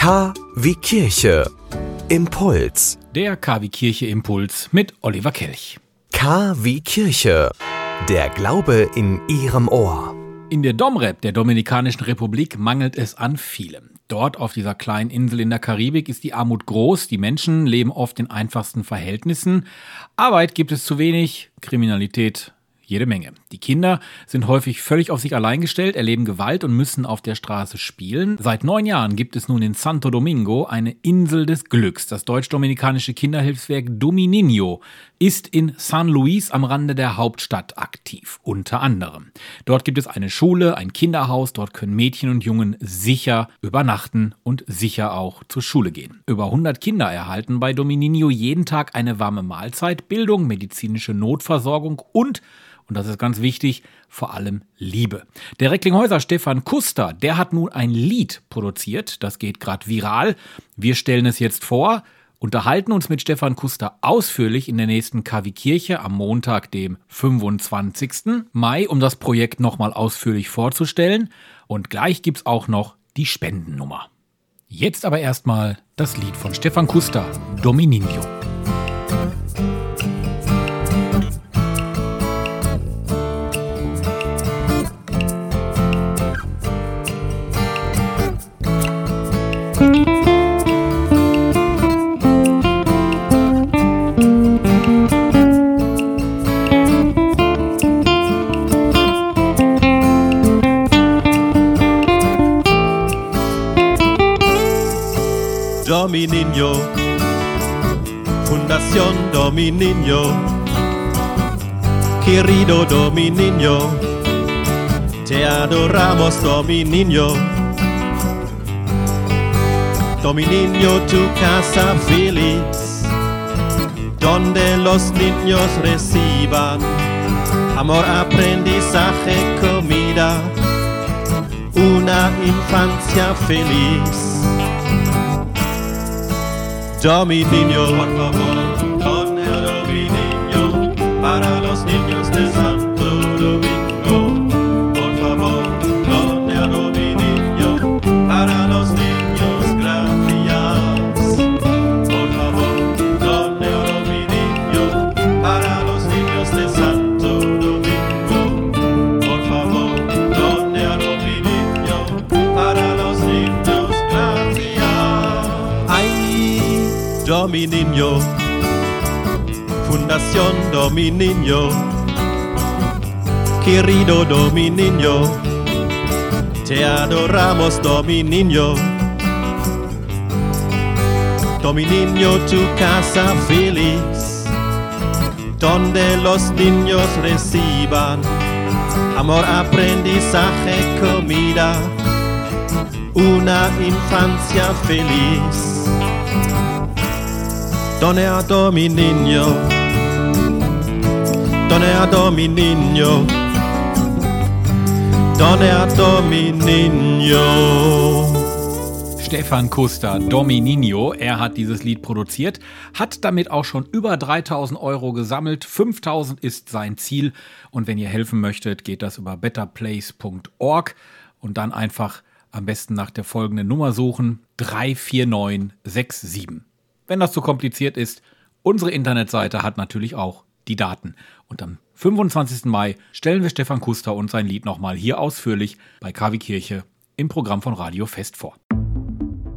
K wie Kirche. Impuls. Der KW Kirche Impuls mit Oliver Kelch. K wie Kirche. Der Glaube in Ihrem Ohr. In der Domrep der Dominikanischen Republik mangelt es an vielem. Dort auf dieser kleinen Insel in der Karibik ist die Armut groß, die Menschen leben oft in einfachsten Verhältnissen, Arbeit gibt es zu wenig, Kriminalität jede Menge. Die Kinder sind häufig völlig auf sich allein gestellt, erleben Gewalt und müssen auf der Straße spielen. Seit neun Jahren gibt es nun in Santo Domingo eine Insel des Glücks. Das deutsch-dominikanische Kinderhilfswerk Domininho ist in San Luis am Rande der Hauptstadt aktiv, unter anderem. Dort gibt es eine Schule, ein Kinderhaus, dort können Mädchen und Jungen sicher übernachten und sicher auch zur Schule gehen. Über 100 Kinder erhalten bei Domininho jeden Tag eine warme Mahlzeit, Bildung, medizinische Notversorgung und und das ist ganz wichtig, vor allem Liebe. Der Recklinghäuser Stefan Kuster, der hat nun ein Lied produziert, das geht gerade viral. Wir stellen es jetzt vor, unterhalten uns mit Stefan Kuster ausführlich in der nächsten KW Kirche am Montag, dem 25. Mai, um das Projekt nochmal ausführlich vorzustellen. Und gleich gibt's auch noch die Spendennummer. Jetzt aber erstmal das Lied von Stefan Kuster, Domininho. Domininho, Fundación Domininho, querido Domininho, te adoramos Domininho. Domininho, tu casa feliz, donde los niños reciban amor, aprendizaje, comida, una infancia feliz. Domininho, fundación do mi niño, querido Domi niño, te adoramos do mi niño. Niño tu casa feliz, donde los niños reciban amor, aprendizaje, comida, una infancia feliz. Donne a Domininho, donne a Domininho, donne a Domininho. Stefan Kuster, Domininho, er hat dieses Lied produziert, hat damit auch schon über 3000 Euro gesammelt. 5000 ist sein Ziel. Und wenn ihr helfen möchtet, geht das über betterplace.org und dann einfach am besten nach der folgenden Nummer suchen: 34967. Wenn das zu kompliziert ist, unsere Internetseite hat natürlich auch die Daten. Und am 25. Mai stellen wir Stefan Kuster und sein Lied nochmal hier ausführlich bei KW Kirche im Programm von Radio Fest vor.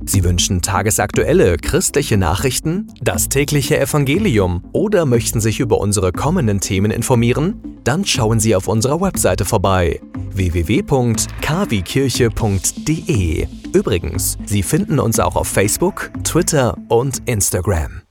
Sie wünschen tagesaktuelle christliche Nachrichten, das tägliche Evangelium oder möchten sich über unsere kommenden Themen informieren? Dann schauen Sie auf unserer Webseite vorbei www.kwkirche.de. Übrigens, Sie finden uns auch auf Facebook, Twitter und Instagram.